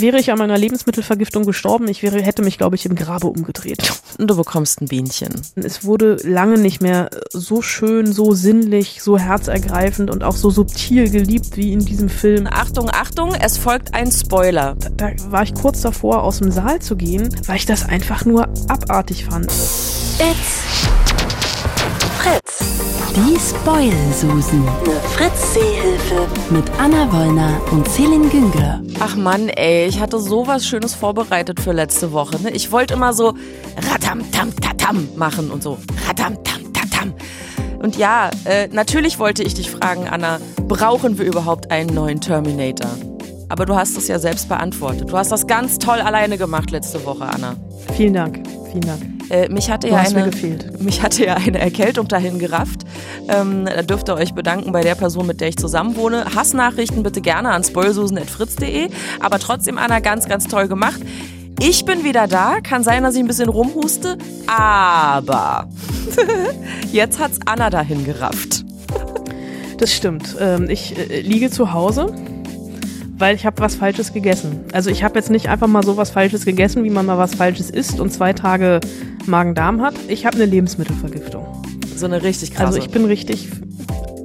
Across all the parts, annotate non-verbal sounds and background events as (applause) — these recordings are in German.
wäre ich an meiner Lebensmittelvergiftung gestorben, ich wäre, hätte mich, glaube ich, im Grabe umgedreht. Und du bekommst ein Bienchen. Es wurde lange nicht mehr so schön, so sinnlich, so herzergreifend und auch so subtil geliebt wie in diesem Film. Achtung, Achtung, es folgt ein Spoiler. Da, da war ich kurz davor, aus dem Saal zu gehen, weil ich das einfach nur abartig fand. It's Fritz. Die Spoil-Susen. Eine Fritz-Seehilfe. Mit Anna Wollner und Celine Günger. Ach Mann, ey, ich hatte sowas Schönes vorbereitet für letzte Woche. Ne? Ich wollte immer so Ratam tam tatam machen und so Ratam tam tatam. Und ja, äh, natürlich wollte ich dich fragen, Anna, brauchen wir überhaupt einen neuen Terminator? Aber du hast es ja selbst beantwortet. Du hast das ganz toll alleine gemacht letzte Woche, Anna. Vielen Dank, vielen Dank. Äh, mich, hatte ja eine, mich hatte ja eine Erkältung dahin gerafft. Ähm, da dürft ihr euch bedanken bei der Person, mit der ich zusammen wohne. Hassnachrichten bitte gerne an spoilsusen.fritz.de. Aber trotzdem, Anna, ganz, ganz toll gemacht. Ich bin wieder da. Kann sein, dass ich ein bisschen rumhuste. Aber (laughs) jetzt hat's Anna dahin gerafft. Das stimmt. Ähm, ich äh, liege zu Hause, weil ich habe was Falsches gegessen. Also ich habe jetzt nicht einfach mal so was Falsches gegessen, wie man mal was Falsches isst und zwei Tage Magen-Darm hat. Ich habe eine Lebensmittelvergiftung. So eine richtig krasse. Also ich bin richtig,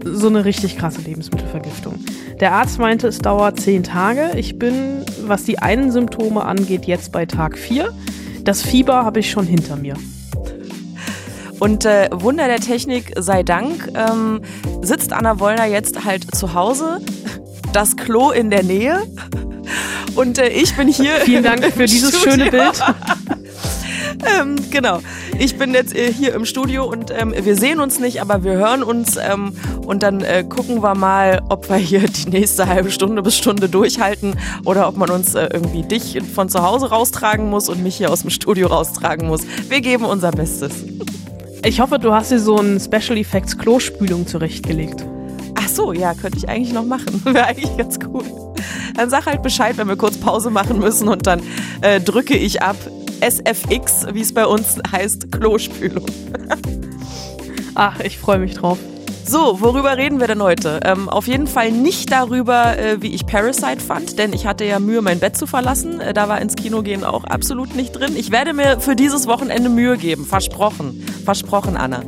so eine richtig krasse Lebensmittelvergiftung. Der Arzt meinte, es dauert zehn Tage. Ich bin, was die einen Symptome angeht, jetzt bei Tag vier. Das Fieber habe ich schon hinter mir. Und äh, Wunder der Technik sei Dank ähm, sitzt Anna Wollner jetzt halt zu Hause, das Klo in der Nähe. Und äh, ich bin hier. Vielen Dank für (laughs) dieses Studio. schöne Bild. (laughs) ähm, genau. Ich bin jetzt äh, hier im Studio und ähm, wir sehen uns nicht, aber wir hören uns ähm, und dann äh, gucken wir mal, ob wir hier die nächste halbe Stunde bis Stunde durchhalten oder ob man uns äh, irgendwie dich von zu Hause raustragen muss und mich hier aus dem Studio raustragen muss. Wir geben unser Bestes. Ich hoffe, du hast dir so ein Special Effects Klospülung zurechtgelegt. Ach so, ja, könnte ich eigentlich noch machen. (laughs) Wäre eigentlich ganz cool. Dann sag halt Bescheid, wenn wir kurz Pause machen müssen und dann äh, drücke ich ab SFX, wie es bei uns heißt, Klospülung. Ach, (laughs) ich freue mich drauf. So, worüber reden wir denn heute? Ähm, auf jeden Fall nicht darüber, äh, wie ich Parasite fand, denn ich hatte ja Mühe, mein Bett zu verlassen. Äh, da war ins Kino gehen auch absolut nicht drin. Ich werde mir für dieses Wochenende Mühe geben. Versprochen. Versprochen, Anna.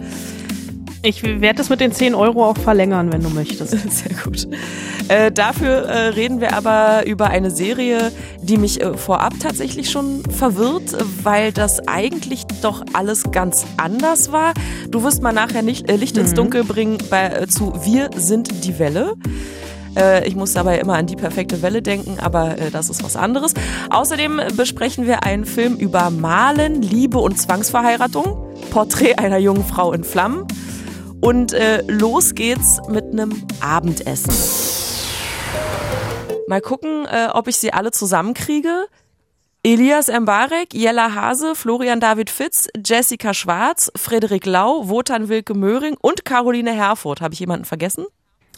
Ich werde es mit den 10 Euro auch verlängern, wenn du möchtest. (laughs) Sehr gut. Äh, dafür äh, reden wir aber über eine Serie, die mich äh, vorab tatsächlich schon verwirrt, weil das eigentlich doch alles ganz anders war. Du wirst mal nachher nicht, äh, Licht ins Dunkel bringen bei, äh, zu Wir sind die Welle. Äh, Ich muss dabei immer an die perfekte Welle denken, aber das ist was anderes. Außerdem besprechen wir einen Film über Malen, Liebe und Zwangsverheiratung. Porträt einer jungen Frau in Flammen. Und äh, los geht's mit einem Abendessen. Mal gucken, äh, ob ich sie alle zusammenkriege. Elias Mbarek, Jella Hase, Florian David Fitz, Jessica Schwarz, Frederik Lau, Wotan Wilke Möhring und Caroline Herfurth. Habe ich jemanden vergessen?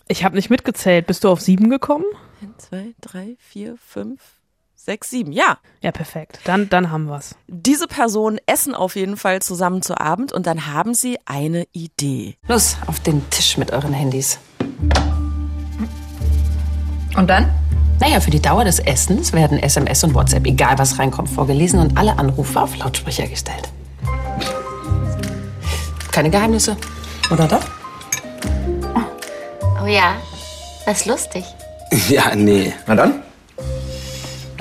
Ich habe nicht mitgezählt. Bist du auf sieben gekommen? Eins, zwei, drei, vier, fünf, sechs, sieben. Ja, Ja, perfekt. Dann, dann haben wir's. diese Personen essen auf jeden Fall zusammen zu Abend und dann haben sie eine Idee. Los, auf den Tisch mit euren Handys. Und dann? Naja, für die Dauer des Essens werden SMS und WhatsApp, egal was reinkommt, vorgelesen und alle Anrufe auf Lautsprecher gestellt. Keine Geheimnisse. Oder doch? Oh ja, das ist lustig. Ja, nee. Na dann,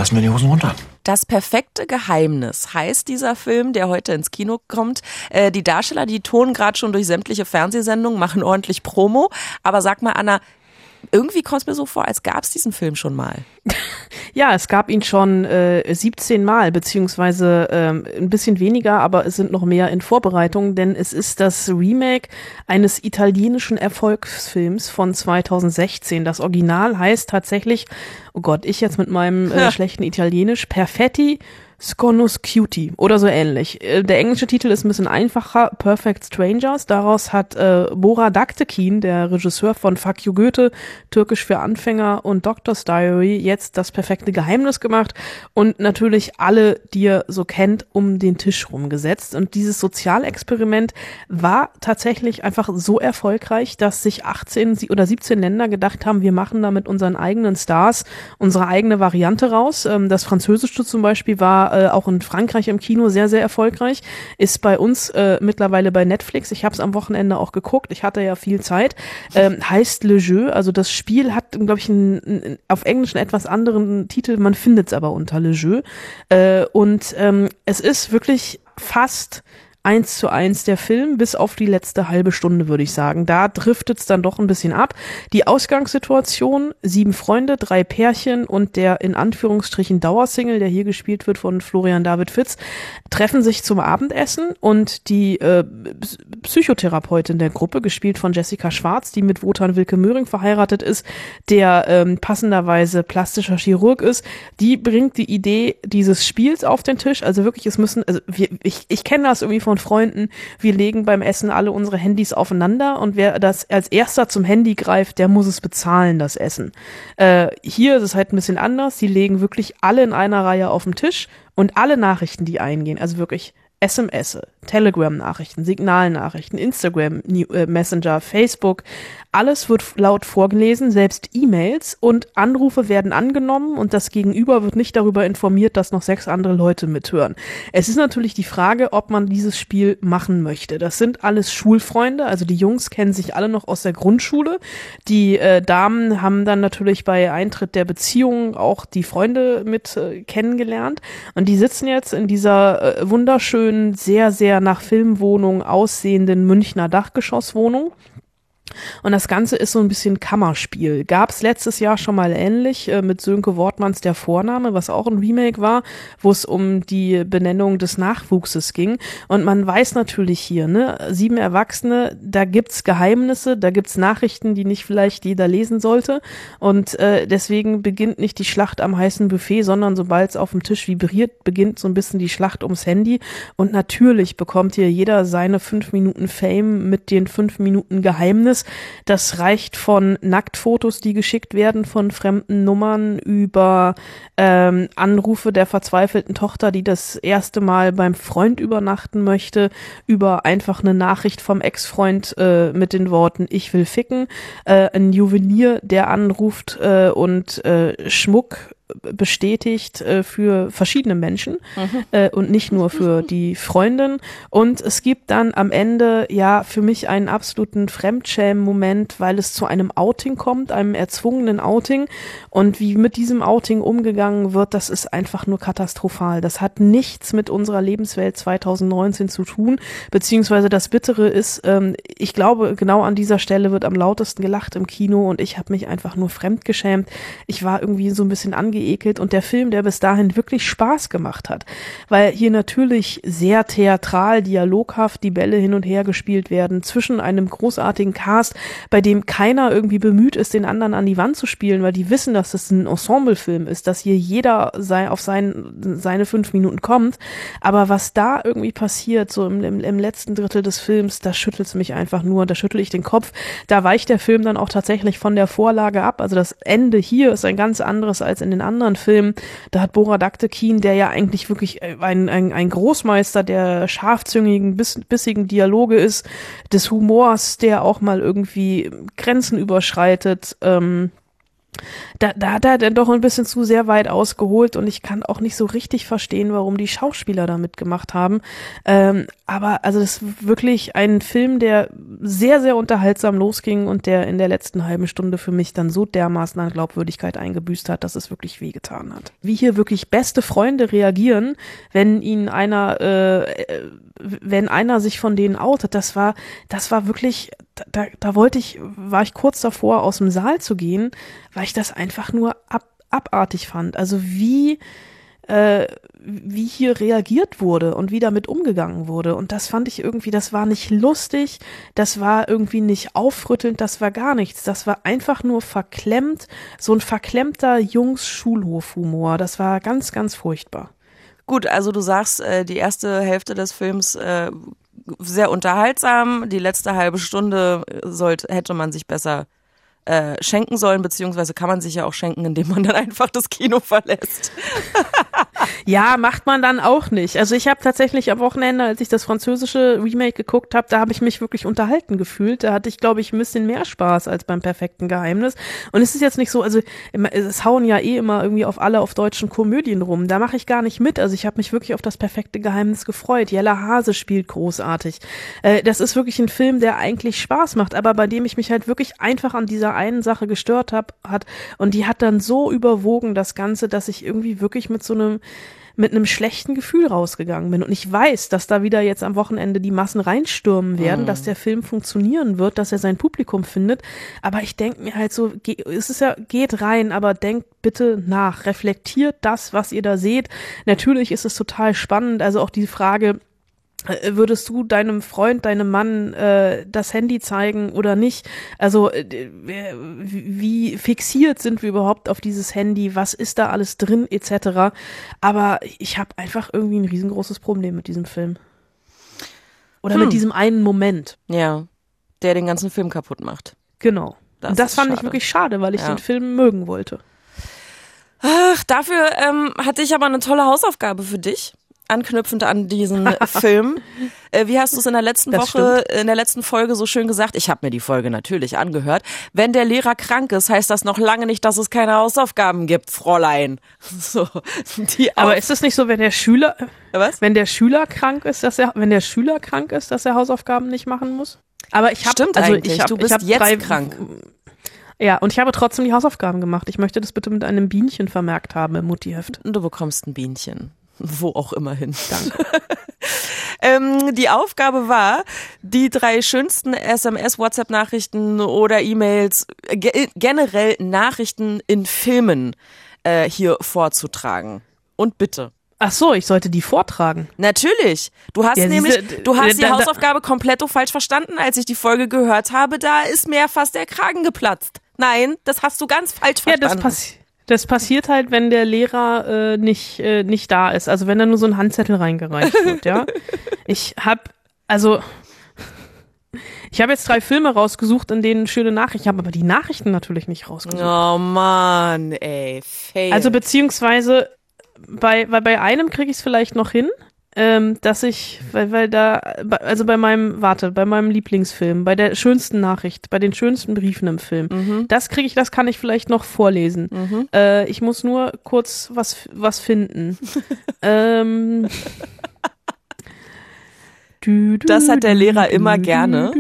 lassen wir die Hosen runter. Das perfekte Geheimnis heißt dieser Film, der heute ins Kino kommt. Äh, die Darsteller, die tonen gerade schon durch sämtliche Fernsehsendungen, machen ordentlich Promo. Aber sag mal, Anna, irgendwie kommt es mir so vor, als gab es diesen Film schon mal. (laughs) Ja, es gab ihn schon äh, 17 Mal, beziehungsweise ähm, ein bisschen weniger, aber es sind noch mehr in Vorbereitung, denn es ist das Remake eines italienischen Erfolgsfilms von 2016. Das Original heißt tatsächlich, oh Gott, ich jetzt mit meinem äh, (laughs) schlechten Italienisch, Perfetti Sconus Cutie oder so ähnlich. Äh, der englische Titel ist ein bisschen einfacher, Perfect Strangers. Daraus hat äh, Bora Daktekin, der Regisseur von Fuck You Goethe, Türkisch für Anfänger und Doctor's Diary, jetzt das perfekte Geheimnis gemacht und natürlich alle, die ihr so kennt, um den Tisch rumgesetzt. Und dieses Sozialexperiment war tatsächlich einfach so erfolgreich, dass sich 18 oder 17 Länder gedacht haben, wir machen da mit unseren eigenen Stars unsere eigene Variante raus. Ähm, das Französische zum Beispiel war äh, auch in Frankreich im Kino sehr, sehr erfolgreich. Ist bei uns äh, mittlerweile bei Netflix. Ich habe es am Wochenende auch geguckt. Ich hatte ja viel Zeit. Ähm, heißt Le Jeu. Also das Spiel hat, glaube ich, einen, einen, auf Englisch einen etwas anderen Titel. Man findet es aber unter Le Jeu. Äh, und ähm, es ist wirklich fast eins zu eins der Film, bis auf die letzte halbe Stunde, würde ich sagen. Da driftet es dann doch ein bisschen ab. Die Ausgangssituation, sieben Freunde, drei Pärchen und der in Anführungsstrichen Dauersingle, der hier gespielt wird von Florian David Fitz, treffen sich zum Abendessen und die äh, Psychotherapeutin der Gruppe, gespielt von Jessica Schwarz, die mit Wotan Wilke Möhring verheiratet ist, der ähm, passenderweise plastischer Chirurg ist, die bringt die Idee dieses Spiels auf den Tisch. Also wirklich, es müssen, also wir, ich, ich kenne das irgendwie von von Freunden, wir legen beim Essen alle unsere Handys aufeinander und wer das als erster zum Handy greift, der muss es bezahlen, das Essen. Äh, hier ist es halt ein bisschen anders. Sie legen wirklich alle in einer Reihe auf den Tisch und alle Nachrichten, die eingehen, also wirklich SMS, Telegram-Nachrichten, Signalnachrichten, Instagram, äh, Messenger, Facebook, alles wird laut vorgelesen, selbst E-Mails und Anrufe werden angenommen und das Gegenüber wird nicht darüber informiert, dass noch sechs andere Leute mithören. Es ist natürlich die Frage, ob man dieses Spiel machen möchte. Das sind alles Schulfreunde, also die Jungs kennen sich alle noch aus der Grundschule. Die äh, Damen haben dann natürlich bei Eintritt der Beziehung auch die Freunde mit äh, kennengelernt und die sitzen jetzt in dieser äh, wunderschönen, sehr, sehr nach Filmwohnung aussehenden Münchner Dachgeschosswohnung. Und das Ganze ist so ein bisschen Kammerspiel. Gab es letztes Jahr schon mal ähnlich äh, mit Sönke Wortmanns Der Vorname, was auch ein Remake war, wo es um die Benennung des Nachwuchses ging. Und man weiß natürlich hier, ne, sieben Erwachsene, da gibt's Geheimnisse, da gibt's Nachrichten, die nicht vielleicht jeder lesen sollte. Und äh, deswegen beginnt nicht die Schlacht am heißen Buffet, sondern sobald es auf dem Tisch vibriert, beginnt so ein bisschen die Schlacht ums Handy. Und natürlich bekommt hier jeder seine fünf Minuten Fame mit den fünf Minuten Geheimnis ist. Das reicht von Nacktfotos, die geschickt werden von fremden Nummern, über ähm, Anrufe der verzweifelten Tochter, die das erste Mal beim Freund übernachten möchte, über einfach eine Nachricht vom Ex-Freund äh, mit den Worten Ich will ficken, äh, ein Juwelier, der anruft äh, und äh, Schmuck bestätigt äh, für verschiedene Menschen mhm. äh, und nicht nur für die Freundin. Und es gibt dann am Ende ja für mich einen absoluten Fremdschämen-Moment, weil es zu einem Outing kommt, einem erzwungenen Outing. Und wie mit diesem Outing umgegangen wird, das ist einfach nur katastrophal. Das hat nichts mit unserer Lebenswelt 2019 zu tun. Beziehungsweise das Bittere ist, ähm, ich glaube, genau an dieser Stelle wird am lautesten gelacht im Kino und ich habe mich einfach nur fremdgeschämt. Ich war irgendwie so ein bisschen ange angeekelt und der Film, der bis dahin wirklich Spaß gemacht hat, weil hier natürlich sehr theatral, dialoghaft die Bälle hin und her gespielt werden zwischen einem großartigen Cast, bei dem keiner irgendwie bemüht ist, den anderen an die Wand zu spielen, weil die wissen, dass das ein Ensemblefilm ist, dass hier jeder sei, auf sein, seine fünf Minuten kommt. Aber was da irgendwie passiert, so im, im, im letzten Drittel des Films, da schüttelt es mich einfach nur, da schüttel ich den Kopf. Da weicht der Film dann auch tatsächlich von der Vorlage ab. Also das Ende hier ist ein ganz anderes als in den anderen Filmen. Da hat Bora Daktekin, der ja eigentlich wirklich äh, ein, ein, ein Großmeister der scharfzüngigen, biss, bissigen Dialoge ist, des Humors, der auch mal irgendwie Grenzen überschreitet, ähm, da, da hat er dann doch ein bisschen zu sehr weit ausgeholt und ich kann auch nicht so richtig verstehen, warum die Schauspieler da mitgemacht haben. Ähm, aber also das ist wirklich ein Film, der sehr, sehr unterhaltsam losging und der in der letzten halben Stunde für mich dann so dermaßen an Glaubwürdigkeit eingebüßt hat, dass es wirklich wehgetan hat. Wie hier wirklich beste Freunde reagieren, wenn ihnen einer, äh, wenn einer sich von denen outet, das war, das war wirklich, da, da wollte ich, war ich kurz davor, aus dem Saal zu gehen, weil ich das einfach nur ab, abartig fand. Also wie, äh, wie hier reagiert wurde und wie damit umgegangen wurde. Und das fand ich irgendwie, das war nicht lustig, das war irgendwie nicht aufrüttelnd, das war gar nichts. Das war einfach nur verklemmt, so ein verklemmter Jungs-Schulhofhumor. Das war ganz, ganz furchtbar. Gut, also du sagst, äh, die erste Hälfte des Films äh, sehr unterhaltsam, die letzte halbe Stunde sollte, hätte man sich besser äh, schenken sollen, beziehungsweise kann man sich ja auch schenken, indem man dann (laughs) einfach das Kino verlässt. (laughs) ja, macht man dann auch nicht. Also ich habe tatsächlich am Wochenende, als ich das französische Remake geguckt habe, da habe ich mich wirklich unterhalten gefühlt. Da hatte ich, glaube ich, ein bisschen mehr Spaß als beim perfekten Geheimnis. Und es ist jetzt nicht so, also es hauen ja eh immer irgendwie auf alle auf deutschen Komödien rum. Da mache ich gar nicht mit. Also ich habe mich wirklich auf das perfekte Geheimnis gefreut. Jella Hase spielt großartig. Äh, das ist wirklich ein Film, der eigentlich Spaß macht, aber bei dem ich mich halt wirklich einfach an dieser einen Sache gestört hab, hat und die hat dann so überwogen das Ganze, dass ich irgendwie wirklich mit so einem mit einem schlechten Gefühl rausgegangen bin. Und ich weiß, dass da wieder jetzt am Wochenende die Massen reinstürmen werden, mhm. dass der Film funktionieren wird, dass er sein Publikum findet. Aber ich denke mir halt so, es ist ja, geht rein, aber denkt bitte nach, reflektiert das, was ihr da seht. Natürlich ist es total spannend, also auch die Frage, würdest du deinem Freund, deinem Mann äh, das Handy zeigen oder nicht? Also äh, wie fixiert sind wir überhaupt auf dieses Handy? Was ist da alles drin etc. Aber ich habe einfach irgendwie ein riesengroßes Problem mit diesem Film. Oder hm. mit diesem einen Moment. Ja, der den ganzen Film kaputt macht. Genau. Das, das fand schade. ich wirklich schade, weil ich ja. den Film mögen wollte. Ach, dafür ähm, hatte ich aber eine tolle Hausaufgabe für dich anknüpfend an diesen (laughs) Film. Äh, wie hast du es in der letzten das Woche, stimmt. in der letzten Folge so schön gesagt? Ich habe mir die Folge natürlich angehört. Wenn der Lehrer krank ist, heißt das noch lange nicht, dass es keine Hausaufgaben gibt, Fräulein. (laughs) So, Aber ist es nicht so, wenn der Schüler, Was? wenn der Schüler krank ist, dass er, wenn der Schüler krank ist, dass er Hausaufgaben nicht machen muss? Aber ich habe, also eigentlich. ich hab, du bist ich jetzt drei, krank. Ja, und ich habe trotzdem die Hausaufgaben gemacht. Ich möchte das bitte mit einem Bienchen vermerkt haben im Muttiheft. Du bekommst ein Bienchen wo auch immer hin. Danke. (laughs) ähm, die Aufgabe war, die drei schönsten SMS, WhatsApp-Nachrichten oder E-Mails, ge generell Nachrichten in Filmen äh, hier vorzutragen. Und bitte. Ach so, ich sollte die vortragen. Natürlich. Du hast ja, nämlich, du hast die Hausaufgabe komplett falsch verstanden, als ich die Folge gehört habe. Da ist mir fast der Kragen geplatzt. Nein, das hast du ganz falsch verstanden. Ja, das passiert. Das passiert halt, wenn der Lehrer äh, nicht, äh, nicht da ist. Also wenn da nur so ein Handzettel reingereicht wird, ja. (laughs) Ich hab, also ich habe jetzt drei Filme rausgesucht, in denen schöne Nachrichten. Ich habe aber die Nachrichten natürlich nicht rausgesucht. Oh Mann, ey. Fail. Also beziehungsweise bei, bei, bei einem kriege ich es vielleicht noch hin ähm, dass ich, weil, weil da, also bei meinem, warte, bei meinem Lieblingsfilm, bei der schönsten Nachricht, bei den schönsten Briefen im Film, mhm. das kriege ich, das kann ich vielleicht noch vorlesen. Mhm. Äh, ich muss nur kurz was, was finden. (laughs) ähm, das hat der Lehrer immer gerne.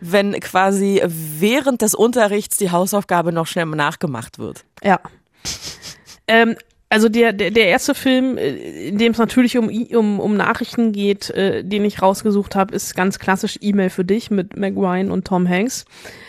Wenn quasi während des Unterrichts die Hausaufgabe noch schnell nachgemacht wird. Ja. Ähm, also der, der, der erste Film, äh, in dem es natürlich um, um, um Nachrichten geht, äh, den ich rausgesucht habe, ist ganz klassisch E-Mail für dich mit Meg Ryan und Tom Hanks.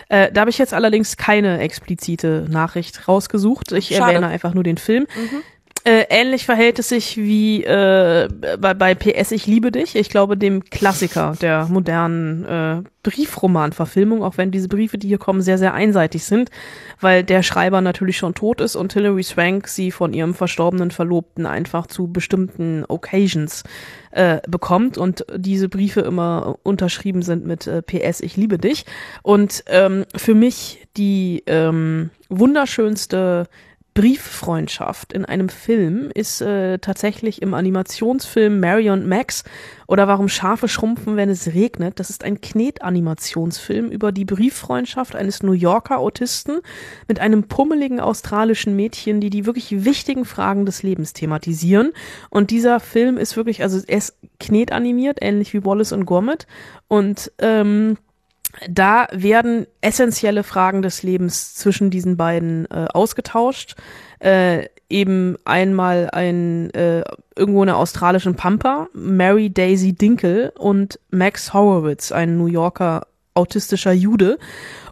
Äh, da habe ich jetzt allerdings keine explizite Nachricht rausgesucht. Ich Schade. erwähne einfach nur den Film. Mhm. Äh, ähnlich verhält es sich wie äh, bei, bei PS Ich liebe dich. Ich glaube, dem Klassiker der modernen äh, Briefroman-Verfilmung, auch wenn diese Briefe, die hier kommen, sehr, sehr einseitig sind, weil der Schreiber natürlich schon tot ist und Hilary Swank sie von ihrem verstorbenen Verlobten einfach zu bestimmten Occasions äh, bekommt und diese Briefe immer unterschrieben sind mit äh, PS Ich liebe dich. Und ähm, für mich die ähm, wunderschönste Brieffreundschaft in einem Film ist äh, tatsächlich im Animationsfilm Mary und Max oder Warum Schafe schrumpfen, wenn es regnet. Das ist ein Knetanimationsfilm über die Brieffreundschaft eines New Yorker Autisten mit einem pummeligen australischen Mädchen, die die wirklich wichtigen Fragen des Lebens thematisieren. Und dieser Film ist wirklich, also er ist knetanimiert, ähnlich wie Wallace und Gromit. Und ähm, da werden essentielle Fragen des Lebens zwischen diesen beiden äh, ausgetauscht. Äh, eben einmal ein äh, irgendwo in der australischen Pampa, Mary Daisy Dinkel und Max Horowitz, ein New Yorker autistischer Jude.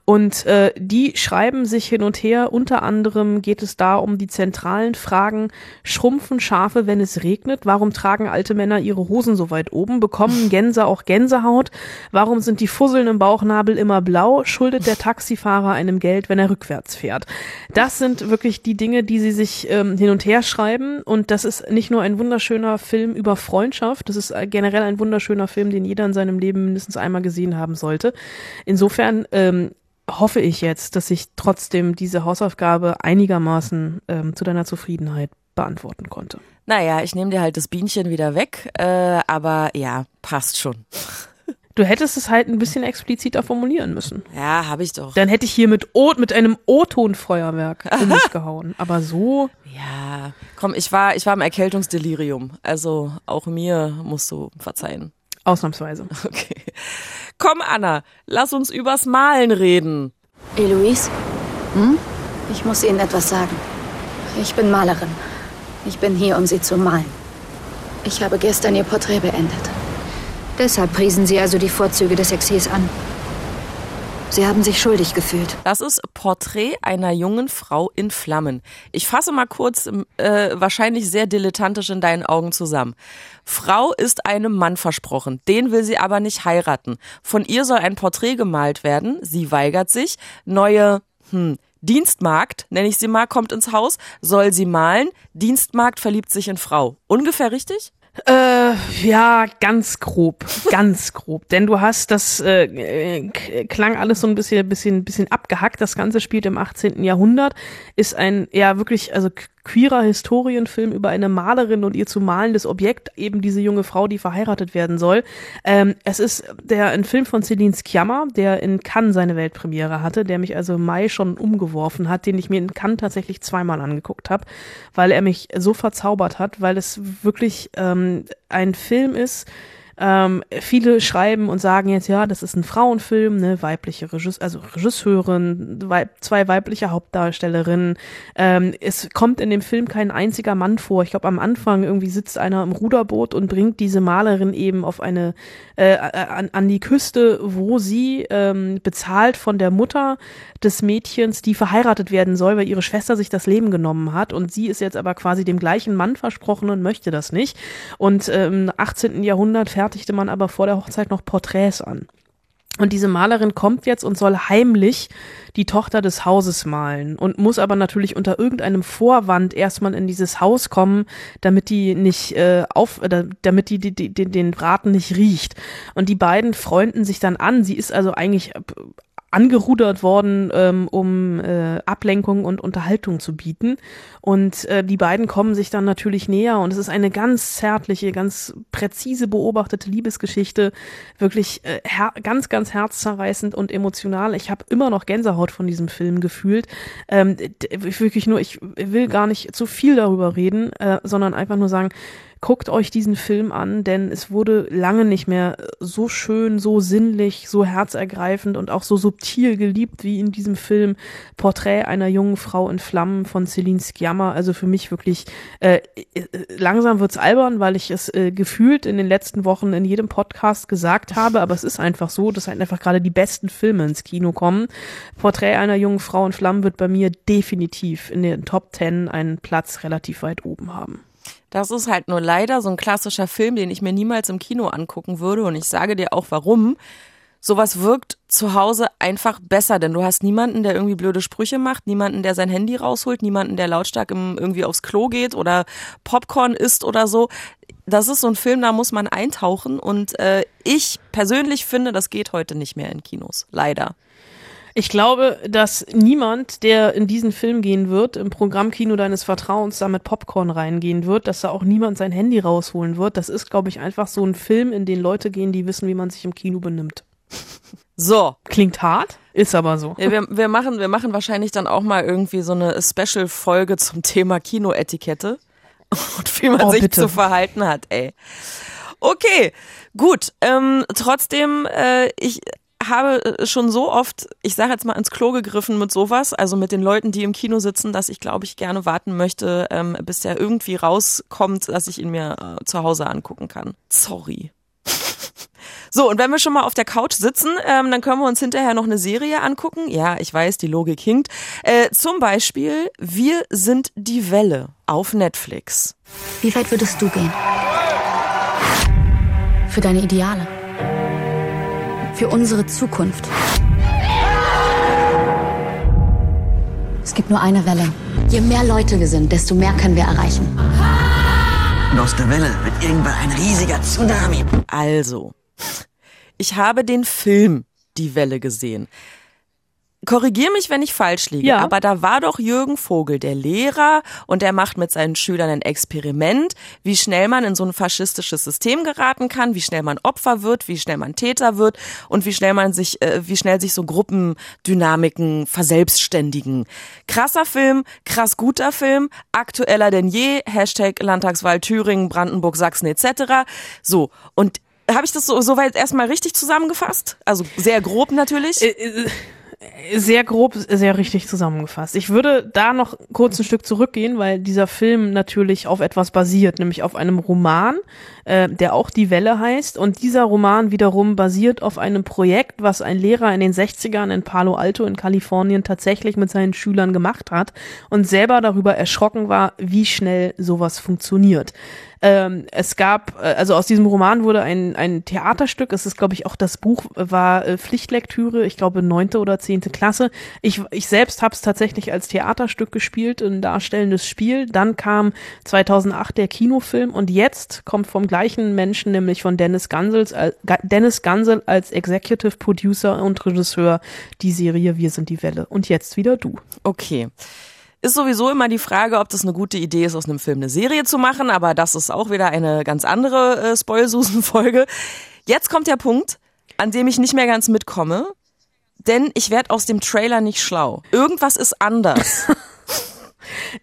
Und äh, die schreiben sich hin und her. Unter anderem geht es da um die zentralen Fragen. Schrumpfen Schafe, wenn es regnet? Warum tragen alte Männer ihre Hosen so weit oben? Bekommen (laughs) Gänse auch Gänsehaut? Warum sind die Fusseln im Bauchnabel immer blau? Schuldet der Taxifahrer einem Geld, wenn er rückwärts fährt? Das sind wirklich die Dinge, die sie sich ähm, hin und her schreiben. Und das ist nicht nur ein wunderschöner Film über Freundschaft, das ist generell ein wunderschöner Film, den jeder in seinem Leben mindestens einmal gesehen haben sollte. Insofern ähm, hoffe ich jetzt, dass ich trotzdem diese Hausaufgabe einigermaßen ähm, zu deiner Zufriedenheit beantworten konnte. Naja, ich nehme dir halt das Bienchen wieder weg, äh, aber ja, passt schon. Du hättest es halt ein bisschen expliziter formulieren müssen. Ja, habe ich doch. Dann hätte ich hier mit, o mit einem O-Ton-Feuerwerk in (laughs) mich gehauen. Aber so. Ja, komm, ich war, ich war im Erkältungsdelirium. Also auch mir musst du verzeihen. Ausnahmsweise. (laughs) Okay. Komm, Anna, lass uns übers Malen reden. Eloise, hm? ich muss Ihnen etwas sagen. Ich bin Malerin. Ich bin hier, um Sie zu malen. Ich habe gestern Ihr Porträt beendet. Deshalb priesen Sie also die Vorzüge des Exils an. Sie haben sich schuldig gefühlt. Das ist Porträt einer jungen Frau in Flammen. Ich fasse mal kurz, äh, wahrscheinlich sehr dilettantisch in deinen Augen zusammen. Frau ist einem Mann versprochen, den will sie aber nicht heiraten. Von ihr soll ein Porträt gemalt werden, sie weigert sich. Neue, hm, Dienstmarkt, nenne ich sie mal, kommt ins Haus, soll sie malen. Dienstmarkt verliebt sich in Frau. Ungefähr richtig? Äh, ja, ganz grob, ganz (laughs) grob. Denn du hast, das äh, klang alles so ein bisschen, bisschen, bisschen abgehackt. Das Ganze spielt im 18. Jahrhundert, ist ein ja wirklich, also queerer Historienfilm über eine Malerin und ihr zu malendes Objekt, eben diese junge Frau, die verheiratet werden soll. Ähm, es ist der ein Film von Celine Sciamma, der in Cannes seine Weltpremiere hatte, der mich also im Mai schon umgeworfen hat, den ich mir in Cannes tatsächlich zweimal angeguckt habe, weil er mich so verzaubert hat, weil es wirklich ähm, ein Film ist, ähm, viele schreiben und sagen jetzt, ja, das ist ein Frauenfilm, ne, weibliche Regisse also Regisseurin, weib zwei weibliche Hauptdarstellerinnen. Ähm, es kommt in dem Film kein einziger Mann vor. Ich glaube, am Anfang irgendwie sitzt einer im Ruderboot und bringt diese Malerin eben auf eine äh, an, an die Küste, wo sie ähm, bezahlt von der Mutter des Mädchens, die verheiratet werden soll, weil ihre Schwester sich das Leben genommen hat und sie ist jetzt aber quasi dem gleichen Mann versprochen und möchte das nicht. Und ähm, im 18. Jahrhundert fertigte man aber vor der Hochzeit noch Porträts an. Und diese Malerin kommt jetzt und soll heimlich die Tochter des Hauses malen und muss aber natürlich unter irgendeinem Vorwand erstmal in dieses Haus kommen, damit die nicht äh, auf, äh, damit die, die, die den Braten nicht riecht. Und die beiden freunden sich dann an. Sie ist also eigentlich angerudert worden, ähm, um äh, Ablenkung und Unterhaltung zu bieten. Und äh, die beiden kommen sich dann natürlich näher und es ist eine ganz zärtliche, ganz präzise beobachtete Liebesgeschichte, wirklich äh, ganz, ganz herzzerreißend und emotional. Ich habe immer noch Gänsehaut von diesem Film gefühlt. Ähm, wirklich nur, ich will gar nicht zu viel darüber reden, äh, sondern einfach nur sagen, guckt euch diesen Film an, denn es wurde lange nicht mehr so schön, so sinnlich, so herzergreifend und auch so subtil geliebt wie in diesem Film Porträt einer jungen Frau in Flammen von Celine Sciamma. Also für mich wirklich äh, äh, langsam wird's albern, weil ich es äh, gefühlt in den letzten Wochen in jedem Podcast gesagt habe, aber es ist einfach so, dass halt einfach gerade die besten Filme ins Kino kommen. Porträt einer jungen Frau in Flammen wird bei mir definitiv in den Top Ten einen Platz relativ weit oben haben. Das ist halt nur leider so ein klassischer Film, den ich mir niemals im Kino angucken würde. Und ich sage dir auch warum. Sowas wirkt zu Hause einfach besser, denn du hast niemanden, der irgendwie blöde Sprüche macht, niemanden, der sein Handy rausholt, niemanden, der lautstark im, irgendwie aufs Klo geht oder Popcorn isst oder so. Das ist so ein Film, da muss man eintauchen und äh, ich persönlich finde, das geht heute nicht mehr in Kinos. Leider. Ich glaube, dass niemand, der in diesen Film gehen wird, im Programmkino deines Vertrauens da mit Popcorn reingehen wird, dass da auch niemand sein Handy rausholen wird. Das ist, glaube ich, einfach so ein Film, in den Leute gehen, die wissen, wie man sich im Kino benimmt. So. Klingt hart, ist aber so. Ja, wir, wir, machen, wir machen wahrscheinlich dann auch mal irgendwie so eine Special-Folge zum Thema Kinoetikette (laughs) und wie man oh, sich bitte. zu verhalten hat, ey. Okay, gut. Ähm, trotzdem, äh, ich habe äh, schon so oft, ich sage jetzt mal, ins Klo gegriffen mit sowas, also mit den Leuten, die im Kino sitzen, dass ich, glaube ich, gerne warten möchte, ähm, bis der irgendwie rauskommt, dass ich ihn mir äh, zu Hause angucken kann. Sorry. (laughs) So, und wenn wir schon mal auf der Couch sitzen, ähm, dann können wir uns hinterher noch eine Serie angucken. Ja, ich weiß, die Logik hinkt. Äh, zum Beispiel Wir sind die Welle auf Netflix. Wie weit würdest du gehen? Für deine Ideale. Für unsere Zukunft. Es gibt nur eine Welle. Je mehr Leute wir sind, desto mehr können wir erreichen. Und aus der Welle wird irgendwann ein riesiger Tsunami. Also, ich habe den Film Die Welle gesehen. Korrigier mich, wenn ich falsch liege, Ja. aber da war doch Jürgen Vogel, der Lehrer, und er macht mit seinen Schülern ein Experiment, wie schnell man in so ein faschistisches System geraten kann, wie schnell man Opfer wird, wie schnell man Täter wird und wie schnell man sich, äh, wie schnell sich so Gruppendynamiken verselbstständigen. Krasser Film, krass guter Film, aktueller denn je, Hashtag Landtagswahl Thüringen, Brandenburg, Sachsen etc. So, und habe ich das so soweit erstmal richtig zusammengefasst? Also sehr grob natürlich. Sehr grob, sehr richtig zusammengefasst. Ich würde da noch kurz ein Stück zurückgehen, weil dieser Film natürlich auf etwas basiert, nämlich auf einem Roman, äh, der auch Die Welle heißt. Und dieser Roman wiederum basiert auf einem Projekt, was ein Lehrer in den 60ern in Palo Alto in Kalifornien tatsächlich mit seinen Schülern gemacht hat und selber darüber erschrocken war, wie schnell sowas funktioniert. Ähm, es gab, äh, also aus diesem Roman wurde ein, ein Theaterstück, es ist, glaube ich, auch das Buch war äh, Pflichtlektüre, ich glaube neunte oder zehnte Klasse. Ich, ich selbst habe es tatsächlich als Theaterstück gespielt, ein darstellendes Spiel. Dann kam 2008 der Kinofilm und jetzt kommt vom gleichen Menschen, nämlich von Dennis Gansels, äh, Dennis Gansel als Executive Producer und Regisseur die Serie Wir sind die Welle. Und jetzt wieder du. Okay. Ist sowieso immer die Frage, ob das eine gute Idee ist, aus einem Film eine Serie zu machen, aber das ist auch wieder eine ganz andere äh, Spoilsusen-Folge. Jetzt kommt der Punkt, an dem ich nicht mehr ganz mitkomme, denn ich werde aus dem Trailer nicht schlau. Irgendwas ist anders. (laughs)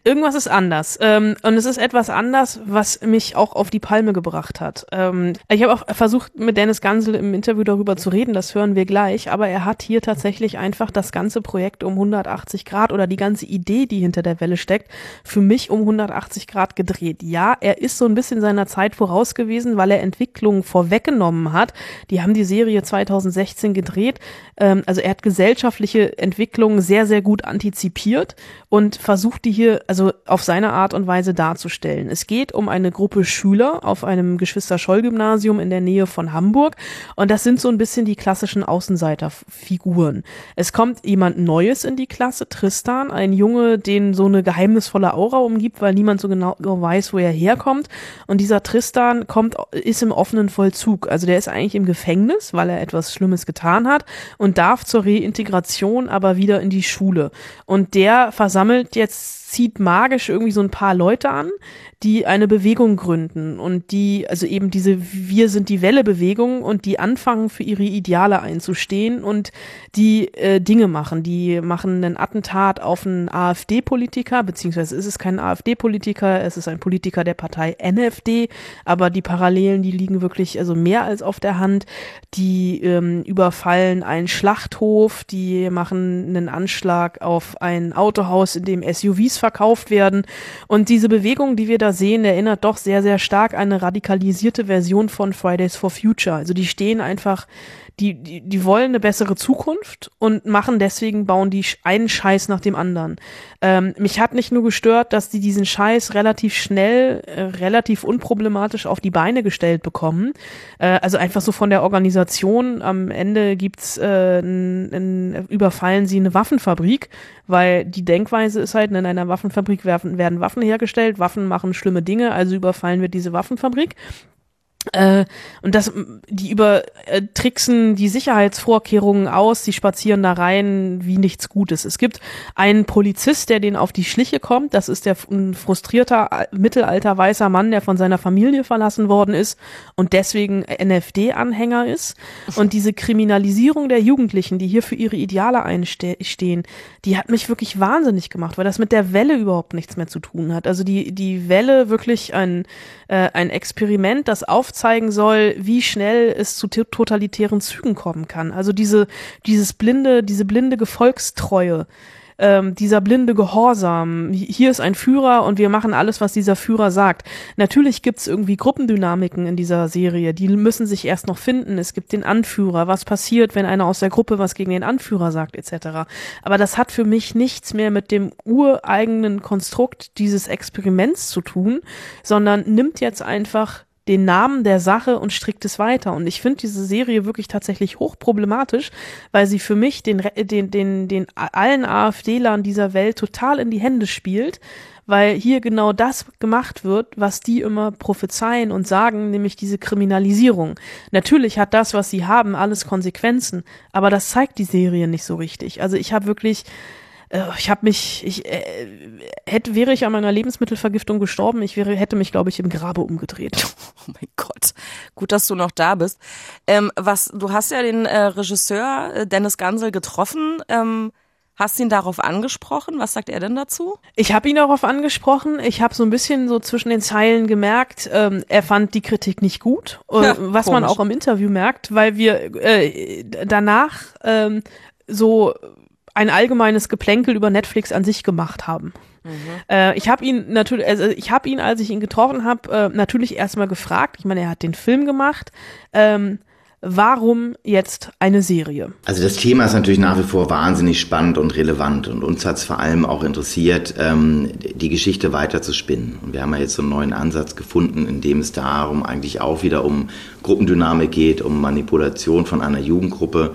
Irgendwas ist anders. Ähm, und es ist etwas anders, was mich auch auf die Palme gebracht hat. Ähm, ich habe auch versucht, mit Dennis Gansel im Interview darüber zu reden, das hören wir gleich, aber er hat hier tatsächlich einfach das ganze Projekt um 180 Grad oder die ganze Idee, die hinter der Welle steckt, für mich um 180 Grad gedreht. Ja, er ist so ein bisschen seiner Zeit voraus gewesen, weil er Entwicklungen vorweggenommen hat. Die haben die Serie 2016 gedreht. Ähm, also er hat gesellschaftliche Entwicklungen sehr, sehr gut antizipiert und versucht die hier also auf seine Art und Weise darzustellen. Es geht um eine Gruppe Schüler auf einem Geschwister-Scholl-Gymnasium in der Nähe von Hamburg und das sind so ein bisschen die klassischen Außenseiterfiguren. Es kommt jemand Neues in die Klasse, Tristan, ein Junge, den so eine geheimnisvolle Aura umgibt, weil niemand so genau weiß, wo er herkommt und dieser Tristan kommt, ist im offenen Vollzug. Also der ist eigentlich im Gefängnis, weil er etwas Schlimmes getan hat und darf zur Reintegration aber wieder in die Schule. Und der versammelt jetzt zieht magisch irgendwie so ein paar Leute an, die eine Bewegung gründen und die, also eben diese Wir sind die Welle Bewegung und die anfangen für ihre Ideale einzustehen und die äh, Dinge machen. Die machen einen Attentat auf einen AfD-Politiker, beziehungsweise ist es kein AfD-Politiker, es ist ein Politiker der Partei NFD, aber die Parallelen, die liegen wirklich also mehr als auf der Hand. Die ähm, überfallen einen Schlachthof, die machen einen Anschlag auf ein Autohaus, in dem SUVs verkauft werden. Und diese Bewegung, die wir da sehen, erinnert doch sehr, sehr stark an eine radikalisierte Version von Fridays for Future. Also die stehen einfach, die, die, die wollen eine bessere Zukunft und machen deswegen, bauen die einen Scheiß nach dem anderen. Ähm, mich hat nicht nur gestört, dass die diesen Scheiß relativ schnell, äh, relativ unproblematisch auf die Beine gestellt bekommen. Äh, also einfach so von der Organisation. Am Ende gibt's äh, n, n, überfallen sie eine Waffenfabrik, weil die Denkweise ist halt, in einer Waffenfabrik werden, werden Waffen hergestellt, Waffen machen schlimme Dinge, also überfallen wir diese Waffenfabrik. Äh, und das, die über äh, tricksen die Sicherheitsvorkehrungen aus, die spazieren da rein wie nichts Gutes. Es gibt einen Polizist, der denen auf die Schliche kommt. Das ist der ein frustrierter mittelalter weißer Mann, der von seiner Familie verlassen worden ist und deswegen NFD-Anhänger ist. Und diese Kriminalisierung der Jugendlichen, die hier für ihre Ideale einstehen, die hat mich wirklich wahnsinnig gemacht, weil das mit der Welle überhaupt nichts mehr zu tun hat. Also die die Welle wirklich ein äh, ein Experiment, das aufzeigen soll, wie schnell es zu totalitären Zügen kommen kann. Also diese, dieses blinde, diese blinde Gefolgstreue, ähm, dieser blinde Gehorsam. Hier ist ein Führer und wir machen alles, was dieser Führer sagt. Natürlich gibt's irgendwie Gruppendynamiken in dieser Serie, die müssen sich erst noch finden. Es gibt den Anführer, was passiert, wenn einer aus der Gruppe was gegen den Anführer sagt, etc. Aber das hat für mich nichts mehr mit dem ureigenen Konstrukt dieses Experiments zu tun, sondern nimmt jetzt einfach den Namen der Sache und strickt es weiter. Und ich finde diese Serie wirklich tatsächlich hochproblematisch, weil sie für mich den, den, den, den allen AfD-Lern dieser Welt total in die Hände spielt, weil hier genau das gemacht wird, was die immer prophezeien und sagen, nämlich diese Kriminalisierung. Natürlich hat das, was sie haben, alles Konsequenzen, aber das zeigt die Serie nicht so richtig. Also ich habe wirklich ich habe mich, ich äh, hätte, wäre ich an meiner Lebensmittelvergiftung gestorben, ich wäre, hätte mich, glaube ich, im Grabe umgedreht. (laughs) Oh mein Gott, gut, dass du noch da bist. Ähm, was, du hast ja den äh, Regisseur äh, Dennis Gansel getroffen. Ähm, Hast ihn darauf angesprochen? Was sagt er denn dazu? Ich habe ihn darauf angesprochen. Ich habe so ein bisschen so zwischen den Zeilen gemerkt, ähm, er fand die Kritik nicht gut, äh, ja, was komisch. man auch im Interview merkt, weil wir äh, danach ähm, so ein allgemeines Geplänkel über Netflix an sich gemacht haben. Mhm. Äh, ich habe ihn natürlich, also ich habe ihn, als ich ihn getroffen habe, äh, natürlich erstmal gefragt. Ich meine, er hat den Film gemacht. Ähm, warum jetzt eine Serie? Also das Thema ist natürlich nach wie vor wahnsinnig spannend und relevant und uns hat es vor allem auch interessiert, ähm, die Geschichte weiter zu spinnen. Und wir haben ja jetzt so einen neuen Ansatz gefunden, in dem es darum eigentlich auch wieder um Gruppendynamik geht, um Manipulation von einer Jugendgruppe.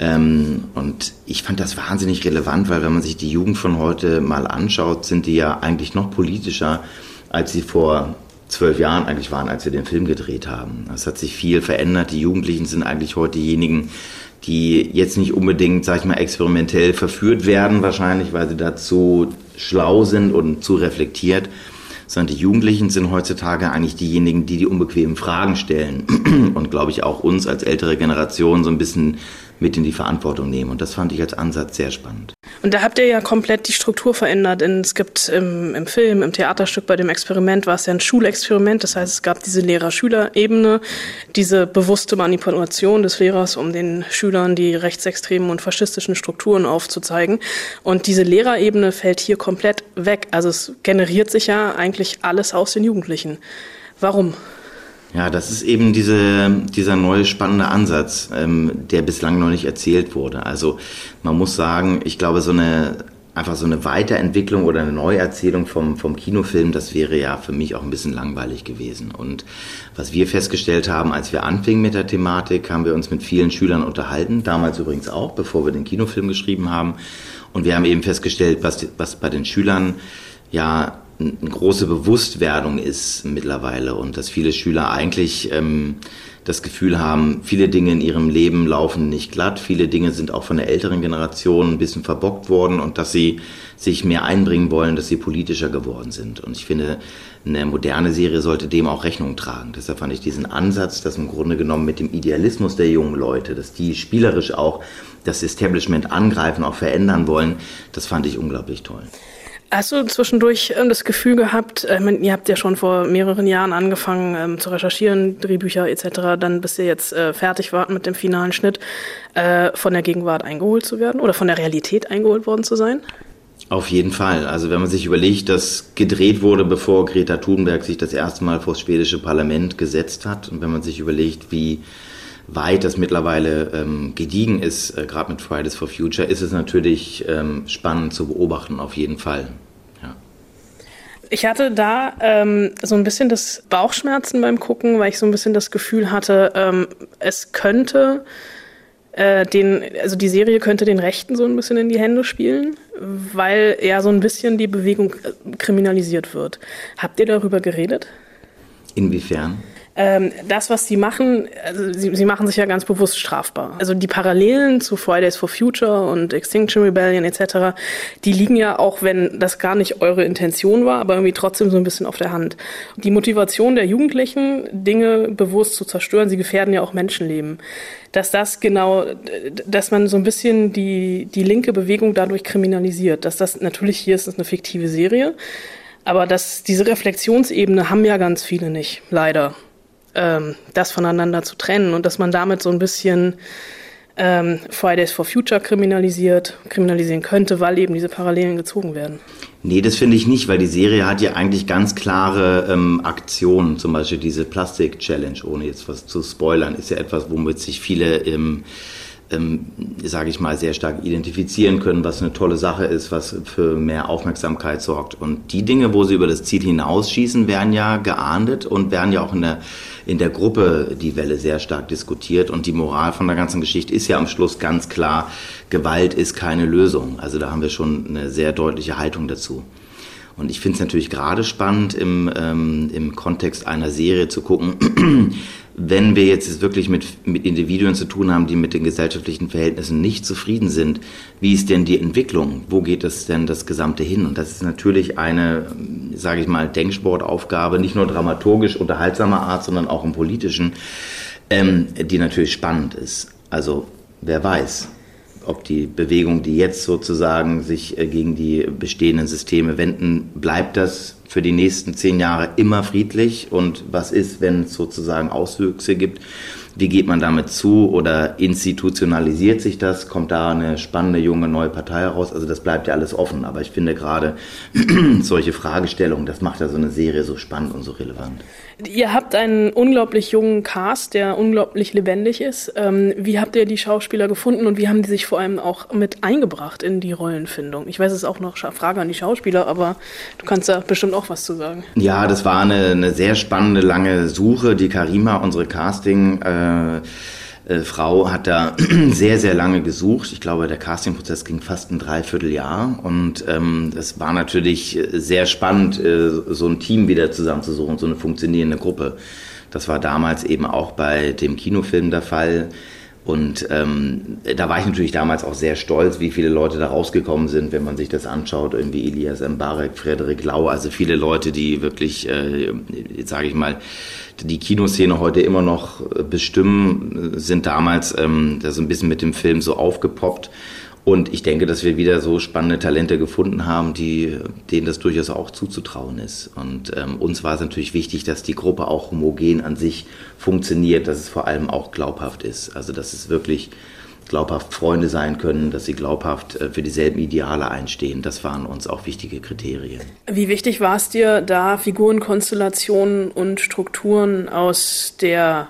Ähm, und ich fand das wahnsinnig relevant, weil wenn man sich die Jugend von heute mal anschaut, sind die ja eigentlich noch politischer, als sie vor zwölf Jahren eigentlich waren, als wir den Film gedreht haben. Es hat sich viel verändert. Die Jugendlichen sind eigentlich heute diejenigen, die jetzt nicht unbedingt, sag ich mal, experimentell verführt werden, wahrscheinlich, weil sie dazu schlau sind und zu reflektiert, sondern die Jugendlichen sind heutzutage eigentlich diejenigen, die die unbequemen Fragen stellen (clears throat) und, glaube ich, auch uns als ältere Generation so ein bisschen mit in die Verantwortung nehmen. Und das fand ich als Ansatz sehr spannend. Und da habt ihr ja komplett die Struktur verändert. Es gibt im, im Film, im Theaterstück, bei dem Experiment war es ja ein Schulexperiment. Das heißt, es gab diese Lehrer-Schüler-Ebene, diese bewusste Manipulation des Lehrers, um den Schülern die rechtsextremen und faschistischen Strukturen aufzuzeigen. Und diese Lehrerebene fällt hier komplett weg. Also es generiert sich ja eigentlich alles aus den Jugendlichen. Warum? Ja, das ist eben diese, dieser neue spannende Ansatz, ähm, der bislang noch nicht erzählt wurde. Also man muss sagen, ich glaube, so eine einfach so eine Weiterentwicklung oder eine Neuerzählung vom, vom Kinofilm, das wäre ja für mich auch ein bisschen langweilig gewesen. Und was wir festgestellt haben, als wir anfingen mit der Thematik, haben wir uns mit vielen Schülern unterhalten, damals übrigens auch, bevor wir den Kinofilm geschrieben haben. Und wir haben eben festgestellt, was, was bei den Schülern ja eine große Bewusstwerdung ist mittlerweile und dass viele Schüler eigentlich ähm, das Gefühl haben, viele Dinge in ihrem Leben laufen nicht glatt, viele Dinge sind auch von der älteren Generation ein bisschen verbockt worden und dass sie sich mehr einbringen wollen, dass sie politischer geworden sind. Und ich finde, eine moderne Serie sollte dem auch Rechnung tragen. Deshalb fand ich diesen Ansatz, dass im Grunde genommen mit dem Idealismus der jungen Leute, dass die spielerisch auch das Establishment angreifen, auch verändern wollen, das fand ich unglaublich toll. Hast du zwischendurch das Gefühl gehabt, äh, ihr habt ja schon vor mehreren Jahren angefangen ähm, zu recherchieren, Drehbücher etc., dann bis ihr jetzt äh, fertig wart mit dem finalen Schnitt, äh, von der Gegenwart eingeholt zu werden oder von der Realität eingeholt worden zu sein? Auf jeden Fall. Also wenn man sich überlegt, dass gedreht wurde, bevor Greta Thunberg sich das erste Mal vor das schwedische Parlament gesetzt hat und wenn man sich überlegt, wie weit das mittlerweile ähm, gediegen ist, äh, gerade mit Fridays for Future, ist es natürlich ähm, spannend zu beobachten, auf jeden Fall. Ja. Ich hatte da ähm, so ein bisschen das Bauchschmerzen beim Gucken, weil ich so ein bisschen das Gefühl hatte, ähm, es könnte äh, den, also die Serie könnte den Rechten so ein bisschen in die Hände spielen, weil ja so ein bisschen die Bewegung äh, kriminalisiert wird. Habt ihr darüber geredet? Inwiefern? Ähm, das, was sie machen, also sie, sie machen sich ja ganz bewusst strafbar. Also die Parallelen zu Fridays for Future und Extinction Rebellion etc., die liegen ja auch, wenn das gar nicht eure Intention war, aber irgendwie trotzdem so ein bisschen auf der Hand. Die Motivation der Jugendlichen, Dinge bewusst zu zerstören, sie gefährden ja auch Menschenleben. Dass das genau, dass man so ein bisschen die, die linke Bewegung dadurch kriminalisiert, dass das natürlich hier ist es eine fiktive Serie, aber dass diese Reflexionsebene haben ja ganz viele nicht, leider ähm, das voneinander zu trennen und dass man damit so ein bisschen ähm, Fridays for Future kriminalisiert, kriminalisieren könnte, weil eben diese Parallelen gezogen werden. Nee, das finde ich nicht, weil die Serie hat ja eigentlich ganz klare ähm, Aktionen, zum Beispiel diese Plastik-Challenge, ohne jetzt was zu spoilern, ist ja etwas, womit sich viele ähm, ähm, sage ich mal, sehr stark identifizieren können, was eine tolle Sache ist, was für mehr Aufmerksamkeit sorgt. Und die Dinge, wo sie über das Ziel hinausschießen, werden ja geahndet und werden ja auch in der, in der Gruppe die Welle sehr stark diskutiert. Und die Moral von der ganzen Geschichte ist ja am Schluss ganz klar, Gewalt ist keine Lösung. Also da haben wir schon eine sehr deutliche Haltung dazu. Und ich finde es natürlich gerade spannend, im, ähm, im Kontext einer Serie zu gucken, wenn wir jetzt wirklich mit, mit Individuen zu tun haben, die mit den gesellschaftlichen Verhältnissen nicht zufrieden sind, wie ist denn die Entwicklung? Wo geht es denn das Gesamte hin? Und das ist natürlich eine, sage ich mal, Denksportaufgabe, nicht nur dramaturgisch unterhaltsamer Art, sondern auch im politischen, ähm, die natürlich spannend ist. Also wer weiß, ob die Bewegung, die jetzt sozusagen sich äh, gegen die bestehenden Systeme wenden, bleibt das für die nächsten zehn Jahre immer friedlich und was ist, wenn es sozusagen Auswüchse gibt? Wie geht man damit zu oder institutionalisiert sich das? Kommt da eine spannende junge neue Partei heraus? Also das bleibt ja alles offen. Aber ich finde gerade (clears throat) solche Fragestellungen, das macht ja so eine Serie so spannend und so relevant. Ihr habt einen unglaublich jungen Cast, der unglaublich lebendig ist. Ähm, wie habt ihr die Schauspieler gefunden und wie haben die sich vor allem auch mit eingebracht in die Rollenfindung? Ich weiß, es ist auch noch Frage an die Schauspieler, aber du kannst da bestimmt auch was zu sagen. Ja, das war eine, eine sehr spannende, lange Suche. Die Karima, unsere Casting- äh, äh, Frau hat da (clears throat) sehr, sehr lange gesucht. Ich glaube, der Castingprozess ging fast ein Dreivierteljahr und ähm, es war natürlich sehr spannend, äh, so ein Team wieder zusammenzusuchen, so eine funktionierende Gruppe. Das war damals eben auch bei dem Kinofilm der Fall. Und ähm, da war ich natürlich damals auch sehr stolz, wie viele Leute da rausgekommen sind, wenn man sich das anschaut, irgendwie Elias Mbarek, Frederik Lau, also viele Leute, die wirklich, äh, sage ich mal, die Kinoszene heute immer noch bestimmen, sind damals ähm, da so ein bisschen mit dem Film so aufgepoppt. Und ich denke, dass wir wieder so spannende Talente gefunden haben, die, denen das durchaus auch zuzutrauen ist. Und ähm, uns war es natürlich wichtig, dass die Gruppe auch homogen an sich funktioniert, dass es vor allem auch glaubhaft ist. Also dass es wirklich glaubhaft Freunde sein können, dass sie glaubhaft äh, für dieselben Ideale einstehen. Das waren uns auch wichtige Kriterien. Wie wichtig war es dir, da Figurenkonstellationen und Strukturen aus der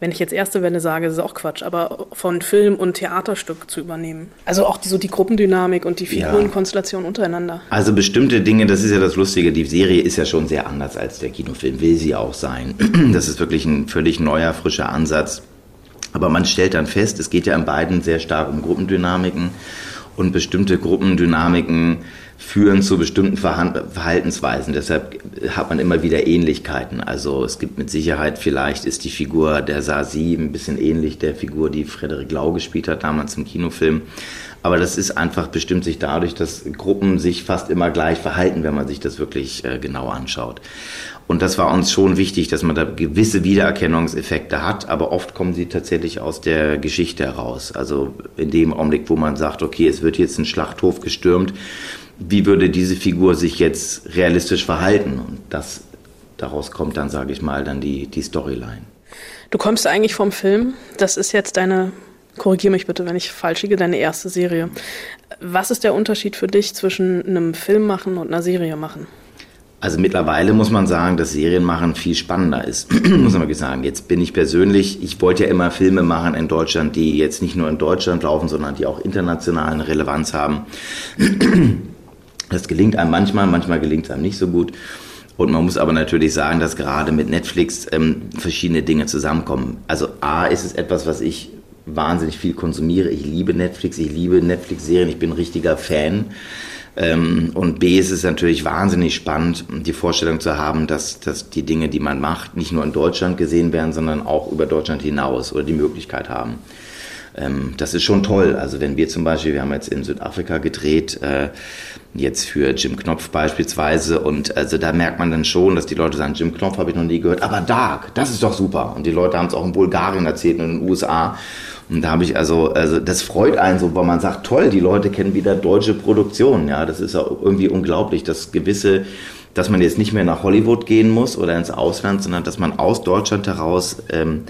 wenn ich jetzt erste Welle sage, ist es auch Quatsch, aber von Film und Theaterstück zu übernehmen. Also auch die, so die Gruppendynamik und die Figurenkonstellation ja. untereinander. Also bestimmte Dinge, das ist ja das Lustige, die Serie ist ja schon sehr anders als der Kinofilm, will sie auch sein. (clears throat) Das ist wirklich ein völlig neuer, frischer Ansatz. Aber man stellt dann fest, es geht ja in beiden sehr stark um Gruppendynamiken und bestimmte Gruppendynamiken führen zu bestimmten Verhaltensweisen. Deshalb hat man immer wieder Ähnlichkeiten. Also es gibt mit Sicherheit, vielleicht ist die Figur der Sasi ein bisschen ähnlich der Figur, die Frederik Lau gespielt hat, damals im Kinofilm. Aber das ist einfach bestimmt sich dadurch, dass Gruppen sich fast immer gleich verhalten, wenn man sich das wirklich äh, genau anschaut. Und das war uns schon wichtig, dass man da gewisse Wiedererkennungseffekte hat, aber oft kommen sie tatsächlich aus der Geschichte heraus. Also in dem Augenblick, wo man sagt, okay, es wird jetzt ein Schlachthof gestürmt, wie würde diese Figur sich jetzt realistisch verhalten? Und das, daraus kommt dann, sage ich mal, dann die, die Storyline. Du kommst eigentlich vom Film. Das ist jetzt deine, korrigiere mich bitte, wenn ich falsch liege, deine erste Serie. Was ist der Unterschied für dich zwischen einem Film machen und einer Serie machen? Also mittlerweile muss man sagen, dass Serienmachen viel spannender ist, (clears throat) muss man wirklich sagen. Jetzt bin ich persönlich, ich wollte ja immer Filme machen in Deutschland, die jetzt nicht nur in Deutschland laufen, sondern die auch international eine Relevanz haben. (clears throat) Das gelingt einem manchmal, manchmal gelingt es einem nicht so gut. Und man muss aber natürlich sagen, dass gerade mit Netflix ähm, verschiedene Dinge zusammenkommen. Also A ist es etwas, was ich wahnsinnig viel konsumiere. Ich liebe Netflix, ich liebe Netflix-Serien, ich bin ein richtiger Fan. Ähm, und B ist es natürlich wahnsinnig spannend, die Vorstellung zu haben, dass, dass die Dinge, die man macht, nicht nur in Deutschland gesehen werden, sondern auch über Deutschland hinaus oder die Möglichkeit haben ähm, das ist schon toll. Also wenn wir zum Beispiel, wir haben jetzt in Südafrika gedreht, äh, jetzt für Jim Knopf beispielsweise und also da merkt man dann schon, dass die Leute sagen, Jim Knopf habe ich noch nie gehört, aber Dark, das ist doch super. Und die Leute haben es auch in Bulgarien erzählt und in den USA. Und da habe ich also, also das freut einen so, weil man sagt, toll, die Leute kennen wieder deutsche Produktionen. Ja, das ist ja irgendwie unglaublich, dass gewisse, dass man jetzt nicht mehr nach Hollywood gehen muss oder ins Ausland, sondern dass man aus Deutschland heraus ähm,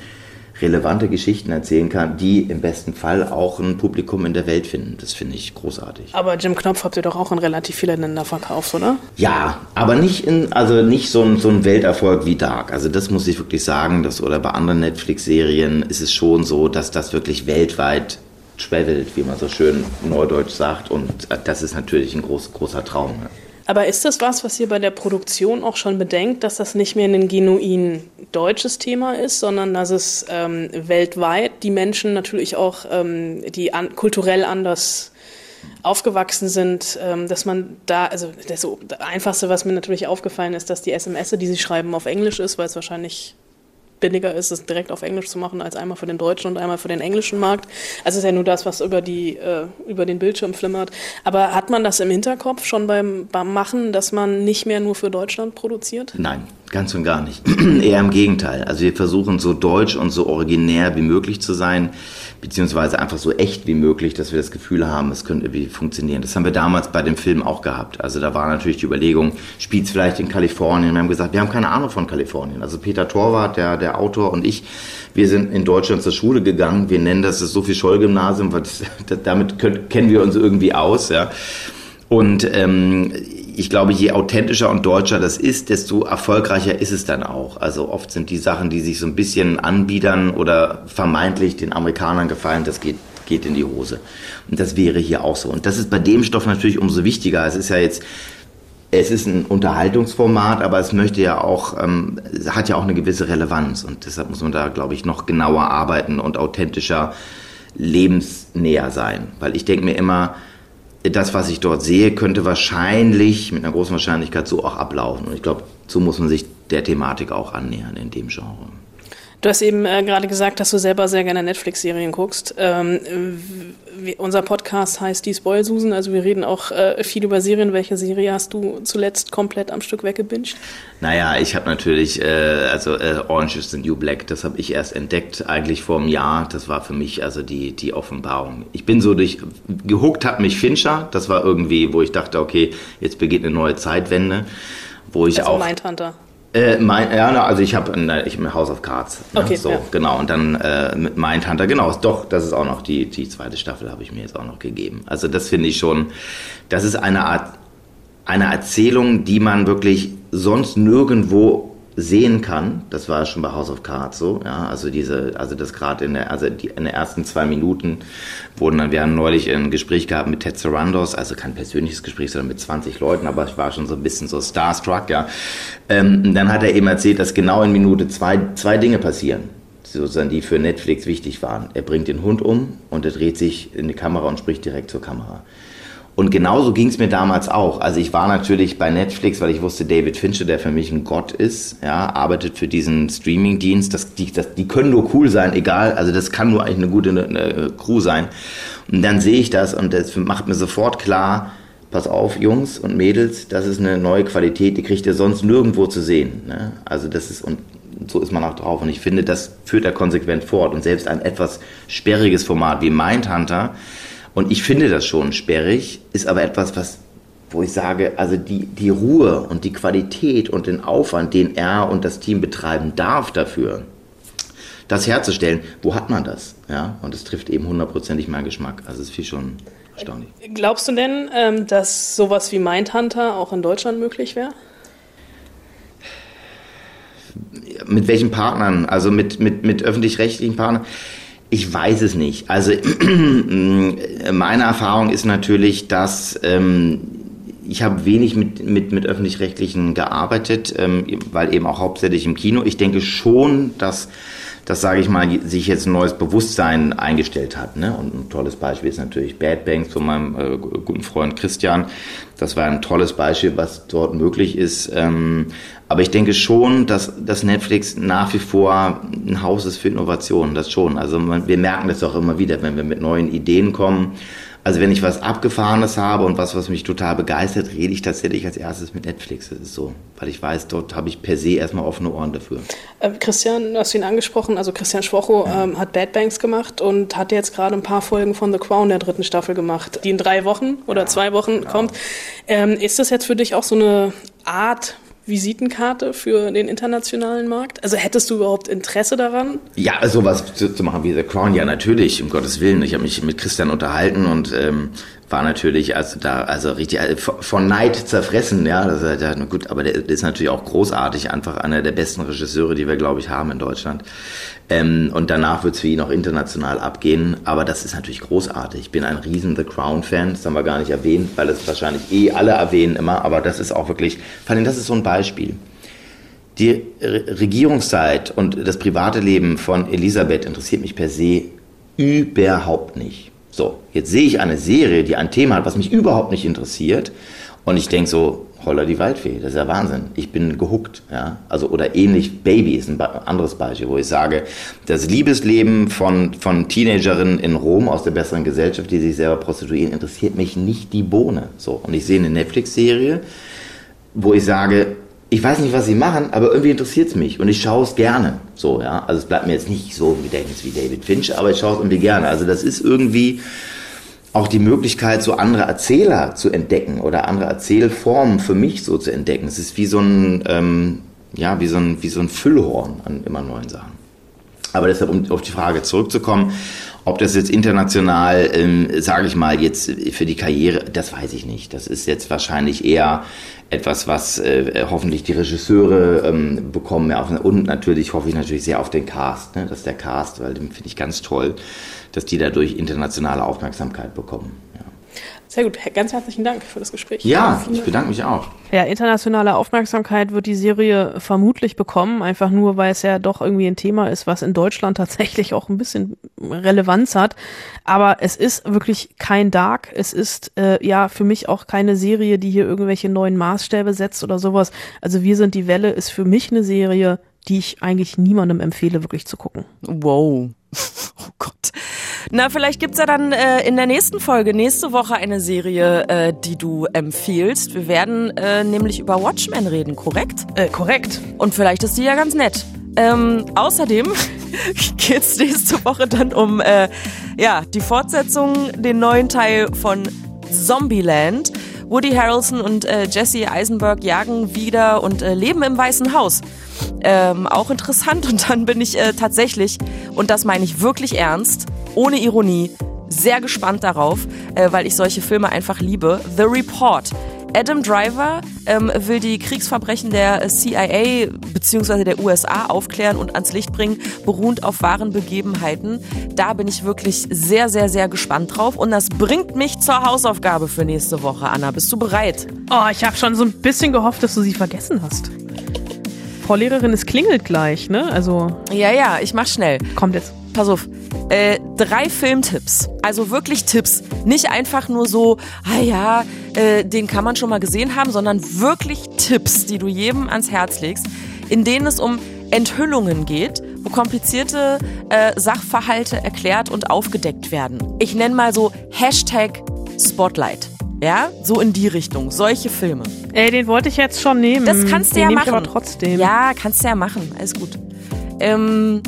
relevante Geschichten erzählen kann, die im besten Fall auch ein Publikum in der Welt finden. Das finde ich großartig. Aber Jim Knopf habt ihr doch auch in relativ viele Länder verkauft, oder? Ja, aber nicht in, also nicht so ein, so ein Welterfolg wie Dark. Also das muss ich wirklich sagen, dass, oder bei anderen Netflix-Serien ist es schon so, dass das wirklich weltweit travelt, wie man so schön neudeutsch sagt. Und das ist natürlich ein groß, großer Traum. Aber ist das was, was ihr bei der Produktion auch schon bedenkt, dass das nicht mehr ein genuin deutsches Thema ist, sondern dass es ähm, weltweit die Menschen natürlich auch, ähm, die an, kulturell anders aufgewachsen sind, ähm, dass man da, also das, Einfachste, was mir natürlich aufgefallen ist, dass die SMS, die sie schreiben, auf Englisch ist, weil es wahrscheinlich billiger ist, es direkt auf Englisch zu machen, als einmal für den deutschen und einmal für den englischen Markt. Also ist ja nur das, was über, die, äh, über den Bildschirm flimmert. Aber hat man das im Hinterkopf schon beim, beim Machen, dass man nicht mehr nur für Deutschland produziert? Nein, ganz und gar nicht. (clears throat) Eher im Gegenteil. Also wir versuchen so deutsch und so originär wie möglich zu sein beziehungsweise einfach so echt wie möglich, dass wir das Gefühl haben, es könnte irgendwie funktionieren. Das haben wir damals bei dem Film auch gehabt. Also da war natürlich die Überlegung, spielt es vielleicht in Kalifornien? Wir haben gesagt, wir haben keine Ahnung von Kalifornien. Also Peter Torwart, der, der Autor und ich, wir sind in Deutschland zur Schule gegangen. Wir nennen das das Sophie-Scholl-Gymnasium, weil (laughs) damit können, kennen wir uns irgendwie aus. Ja. Und ähm, ich glaube, je authentischer und deutscher das ist, desto erfolgreicher ist es dann auch. Also oft sind die Sachen, die sich so ein bisschen anbiedern oder vermeintlich den Amerikanern gefallen, das geht, geht in die Hose. Und das wäre hier auch so. Und das ist bei dem Stoff natürlich umso wichtiger. Es ist ja jetzt, es ist ein Unterhaltungsformat, aber es möchte ja auch, ähm, hat ja auch eine gewisse Relevanz. Und deshalb muss man da, glaube ich, noch genauer arbeiten und authentischer lebensnäher sein. Weil ich denke mir immer, das, was ich dort sehe, könnte wahrscheinlich mit einer großen Wahrscheinlichkeit so auch ablaufen. Und ich glaube, so muss man sich der Thematik auch annähern in dem Genre. Du hast eben äh, gerade gesagt, dass du selber sehr gerne Netflix-Serien guckst. Ähm, unser Podcast heißt Die Spoil-Susan, also wir reden auch äh, viel über Serien. Welche Serie hast du zuletzt komplett am Stück weggebinged? Naja, ich habe natürlich, äh, also äh, Orange is the New Black, das habe ich erst entdeckt, eigentlich vor einem Jahr. Das war für mich also die, die Offenbarung. Ich bin so durch, gehuckt hat mich Fincher, das war irgendwie, wo ich dachte, okay, jetzt beginnt eine neue Zeitwende. Wo ich also auch. Mindhunter. Äh, mein, ja, also ich habe ich hab House of Cards. Ne? Okay, so, ja. genau. Und dann äh, mit Mindhunter, genau, doch, das ist auch noch die, die zweite Staffel, habe ich mir jetzt auch noch gegeben. Also das finde ich schon, das ist eine Art, eine Erzählung, die man wirklich sonst nirgendwo sehen kann. Das war schon bei House of Cards so. Ja, also diese, also das gerade in der, also die, in den ersten zwei Minuten wurden dann, wir haben neulich ein Gespräch gehabt mit Ted Sarandos, also kein persönliches Gespräch, sondern mit 20 Leuten, aber ich war schon so ein bisschen so starstruck, ja. Ähm, dann hat er eben erzählt, dass genau in Minute zwei, zwei Dinge passieren sozusagen, die für Netflix wichtig waren. Er bringt den Hund um und er dreht sich in die Kamera und spricht direkt zur Kamera. Und genauso ging es mir damals auch. Also ich war natürlich bei Netflix, weil ich wusste, David Fincher, der für mich ein Gott ist, ja, arbeitet für diesen Streaming-Dienst. Das, die, das, die können nur cool sein, egal. Also das kann nur eigentlich eine gute eine, eine Crew sein. Und dann sehe ich das und das macht mir sofort klar, pass auf, Jungs und Mädels, das ist eine neue Qualität, die kriegt ihr sonst nirgendwo zu sehen. Ne? Also das ist, und so ist man auch drauf. Und ich finde, das führt er konsequent fort. Und selbst ein etwas sperriges Format wie Mindhunter, und ich finde das schon sperrig, ist aber etwas, was, wo ich sage, also die, die Ruhe und die Qualität und den Aufwand, den er und das Team betreiben darf dafür, das herzustellen, wo hat man das? Ja, und es trifft eben hundertprozentig meinen Geschmack. Also es ist viel schon erstaunlich. Glaubst du denn, ähm, dass sowas wie Mindhunter auch in Deutschland möglich wäre? Mit welchen Partnern? Also mit, mit, mit öffentlich-rechtlichen Partnern? Ich weiß es nicht. Also (clears throat) meine Erfahrung ist natürlich, dass ähm, ich habe wenig mit, mit, mit öffentlich-rechtlichen gearbeitet, ähm, weil eben auch hauptsächlich im Kino. Ich denke schon, dass das sage ich mal, sich jetzt ein neues Bewusstsein eingestellt hat. Ne? Und ein tolles Beispiel ist natürlich Bad Banks von meinem äh, guten Freund Christian. Das war ein tolles Beispiel, was dort möglich ist. Ähm, aber ich denke schon, dass, dass Netflix nach wie vor ein Haus ist für Innovation. Das schon. Also man, wir merken das auch immer wieder, wenn wir mit neuen Ideen kommen also wenn ich was Abgefahrenes habe und was, was mich total begeistert, rede ich tatsächlich als erstes mit Netflix. Das ist so, weil ich weiß, dort habe ich per se erstmal offene Ohren dafür. Äh, Christian, hast du ihn angesprochen, also Christian Schwocho ja. ähm, hat Bad Banks gemacht und hat jetzt gerade ein paar Folgen von The Crown der dritten Staffel gemacht, die in drei Wochen oder ja, zwei Wochen genau. kommt. Ähm, ist das jetzt für dich auch so eine Art, Visitenkarte für den internationalen Markt? Also hättest du überhaupt Interesse daran? Ja, sowas zu, zu machen wie The Crown, ja natürlich, um Gottes Willen. Ich habe mich mit Christian unterhalten und ähm, war natürlich also da also richtig also von Neid zerfressen, ja, das ist ja gut, aber der, der ist natürlich auch großartig, einfach einer der besten Regisseure, die wir glaube ich haben in Deutschland. Ähm, und danach wird es für ihn auch international abgehen, aber das ist natürlich großartig. Ich bin ein riesen The Crown Fan, das haben wir gar nicht erwähnt, weil es wahrscheinlich eh alle erwähnen immer, aber das ist auch wirklich, vor allem das ist so ein Beispiel. Die Regierungszeit und das private Leben von Elisabeth interessiert mich per se überhaupt nicht. So, jetzt sehe ich eine Serie, die ein Thema hat, was mich überhaupt nicht interessiert. Und ich denke so, Holla die Waldfee, das ist ja Wahnsinn. Ich bin gehuckt, ja. Also, oder ähnlich, Baby ist ein anderes Beispiel, wo ich sage, das Liebesleben von, von Teenagerinnen in Rom aus der besseren Gesellschaft, die sich selber prostituieren, interessiert mich nicht die Bohne. So. Und ich sehe eine Netflix-Serie, wo ich sage, ich weiß nicht, was sie machen, aber irgendwie interessiert es mich und ich schaue es gerne. So, ja. Also es bleibt mir jetzt nicht so im Gedächtnis wie David Finch, aber ich schaue es irgendwie gerne. Also das ist irgendwie auch die Möglichkeit, so andere Erzähler zu entdecken oder andere Erzählformen für mich so zu entdecken. Es ist wie so ein, ähm, ja, wie so ein, wie so ein Füllhorn an immer neuen Sachen. Aber deshalb, um auf die Frage zurückzukommen, ob das jetzt international, ähm, sage ich mal, jetzt für die Karriere, das weiß ich nicht. Das ist jetzt wahrscheinlich eher etwas, was äh, hoffentlich die Regisseure ähm, bekommen und natürlich hoffe ich natürlich sehr auf den Cast, ne? dass der Cast, weil den finde ich ganz toll, dass die dadurch internationale Aufmerksamkeit bekommen. Sehr gut, ganz herzlichen Dank für das Gespräch. Ja, ich bedanke mich auch. Ja, internationale Aufmerksamkeit wird die Serie vermutlich bekommen, einfach nur, weil es ja doch irgendwie ein Thema ist, was in Deutschland (laughs) tatsächlich auch ein bisschen Relevanz hat. Aber es ist wirklich kein Dark. Es ist äh, ja für mich auch keine Serie, die hier irgendwelche neuen Maßstäbe setzt oder sowas. Also Wir sind die Welle ist für mich eine Serie, die ich eigentlich niemandem empfehle, wirklich zu gucken. Wow. (laughs) Oh Gott. Na, vielleicht gibt's ja dann äh, in der nächsten Folge, nächste Woche eine Serie, äh, die du empfiehlst. Wir werden äh, nämlich über Watchmen reden, korrekt? Äh, korrekt. Und vielleicht ist die ja ganz nett. Ähm, außerdem (laughs) geht's nächste Woche dann um äh, ja, die Fortsetzung, den neuen Teil von Zombieland. Woody Harrelson und äh, Jesse Eisenberg jagen wieder und äh, leben im Weißen Haus. Ähm, auch interessant. Und dann bin ich äh, tatsächlich, und das meine ich wirklich ernst, ohne Ironie, sehr gespannt darauf, äh, weil ich solche Filme einfach liebe. The Report. Adam Driver ähm, will die Kriegsverbrechen der CIA bzw. der USA aufklären und ans Licht bringen, beruhend auf wahren Begebenheiten. Da bin ich wirklich sehr, sehr, sehr gespannt drauf. Und das bringt mich zur Hausaufgabe für nächste Woche. Anna, bist du bereit? Oh, ich habe schon so ein bisschen gehofft, dass du sie vergessen hast. Frau Lehrerin, es klingelt gleich, ne? Also. Ja, ja, ich mach schnell. Kommt jetzt. Pass auf. Äh, drei Filmtipps. Also wirklich Tipps. Nicht einfach nur so, ah ja, äh, den kann man schon mal gesehen haben, sondern wirklich Tipps, die du jedem ans Herz legst, in denen es um Enthüllungen geht, wo komplizierte äh, Sachverhalte erklärt und aufgedeckt werden. Ich nenne mal so Hashtag Spotlight. Ja, so in die Richtung. Solche Filme. Ey, den wollte ich jetzt schon nehmen. Das kannst du den ja machen. Ich aber trotzdem. Ja, kannst du ja machen. Alles gut. Ähm,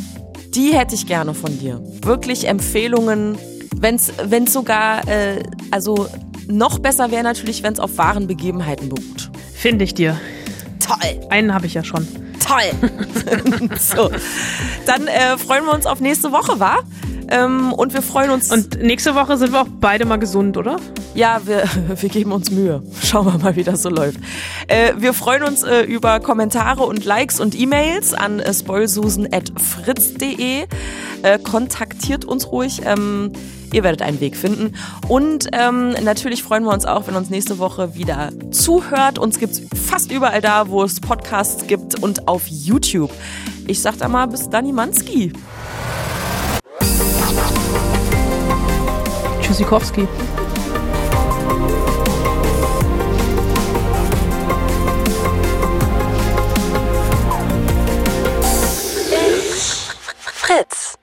die hätte ich gerne von dir. Wirklich Empfehlungen, wenn's wenn's sogar, äh, also noch besser wäre natürlich, wenn es auf wahren Begebenheiten beruht. Finde ich dir. Toll. Einen habe ich ja schon. Toll. (laughs) so, dann äh, freuen wir uns auf nächste Woche, wa? Ähm, und wir freuen uns. Und nächste Woche sind wir auch beide mal gesund, oder? Ja, wir, (laughs) wir geben uns Mühe. Schauen wir mal, wie das so läuft. Äh, wir freuen uns äh, über Kommentare und Likes und E-Mails an äh, spoilsusen.fritz.de. Äh, kontaktiert uns ruhig. Ähm, ihr werdet einen Weg finden. Und ähm, natürlich freuen wir uns auch, wenn uns nächste Woche wieder zuhört. Uns gibt's fast überall da, wo es Podcasts gibt und auf YouTube. Ich sag da mal bis Dani Manski. Tschüssikowski. Fritz.